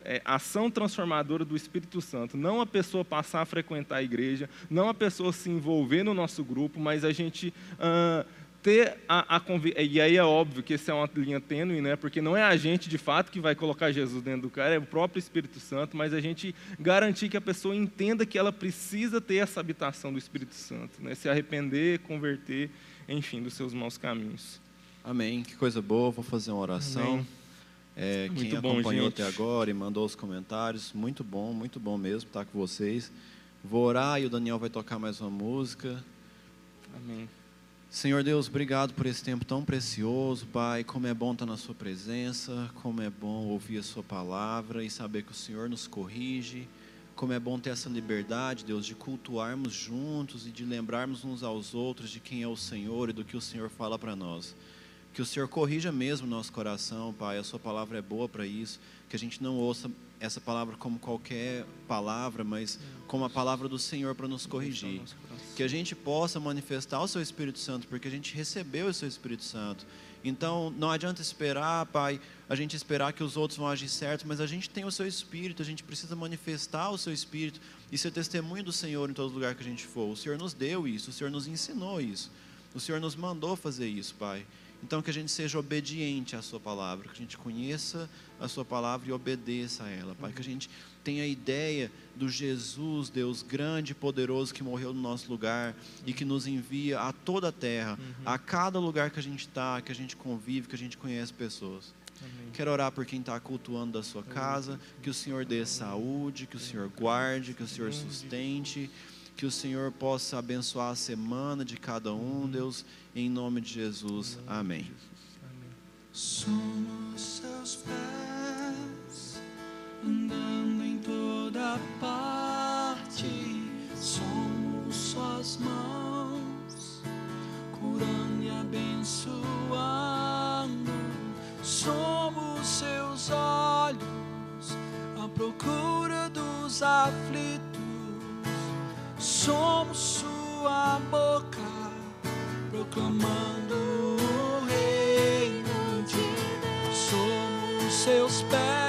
É, ação transformadora do Espírito Santo. Não a pessoa passar a frequentar a igreja, não a pessoa se envolver no nosso grupo, mas a gente uh, ter a, a e aí é óbvio que essa é uma linha tênue, né? Porque não é a gente de fato que vai colocar Jesus dentro do cara, é o próprio Espírito Santo, mas a gente garantir que a pessoa entenda que ela precisa ter essa habitação do Espírito Santo, né? Se arrepender, converter, enfim, dos seus maus caminhos. Amém. Que coisa boa. Vou fazer uma oração. É, quem bom, acompanhou gente. até agora e mandou os comentários, muito bom, muito bom mesmo estar com vocês. Vou orar e o Daniel vai tocar mais uma música. Amém. Senhor Deus, obrigado por esse tempo tão precioso, Pai. Como é bom estar na Sua presença, como é bom ouvir a Sua palavra e saber que o Senhor nos corrige. Como é bom ter essa liberdade, Deus, de cultuarmos juntos e de lembrarmos uns aos outros de quem é o Senhor e do que o Senhor fala para nós. Que o Senhor corrija mesmo nosso coração, Pai. A Sua palavra é boa para isso. Que a gente não ouça essa palavra como qualquer palavra, mas como a palavra do Senhor para nos corrigir. Que a gente possa manifestar o Seu Espírito Santo, porque a gente recebeu o Seu Espírito Santo. Então, não adianta esperar, Pai, a gente esperar que os outros vão agir certo, mas a gente tem o Seu Espírito, a gente precisa manifestar o Seu Espírito e ser testemunho do Senhor em todo lugar que a gente for. O Senhor nos deu isso, o Senhor nos ensinou isso, o Senhor nos mandou fazer isso, Pai. Então, que a gente seja obediente à Sua palavra, que a gente conheça a Sua palavra e obedeça a ela, Pai. Que a gente tenha a ideia do Jesus, Deus grande e poderoso que morreu no nosso lugar e que nos envia a toda a terra, a cada lugar que a gente está, que a gente convive, que a gente conhece pessoas. Amém. Quero orar por quem está cultuando da sua casa, que o Senhor dê saúde, que o Senhor guarde, que o Senhor sustente, que o Senhor possa abençoar a semana de cada um, Deus, em nome de Jesus. Amém. Amém. Somos seus pés, andando parte. Somos suas mãos, curando e abençoando. Somos seus olhos, à procura dos aflitos. Somos sua boca, proclamando o reino de Deus. Somos seus pés,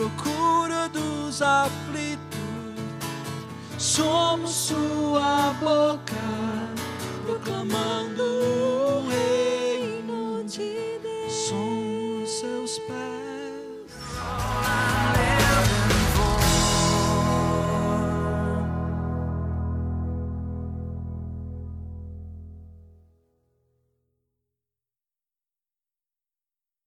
procura dos aflitos. Somos sua boca, proclamando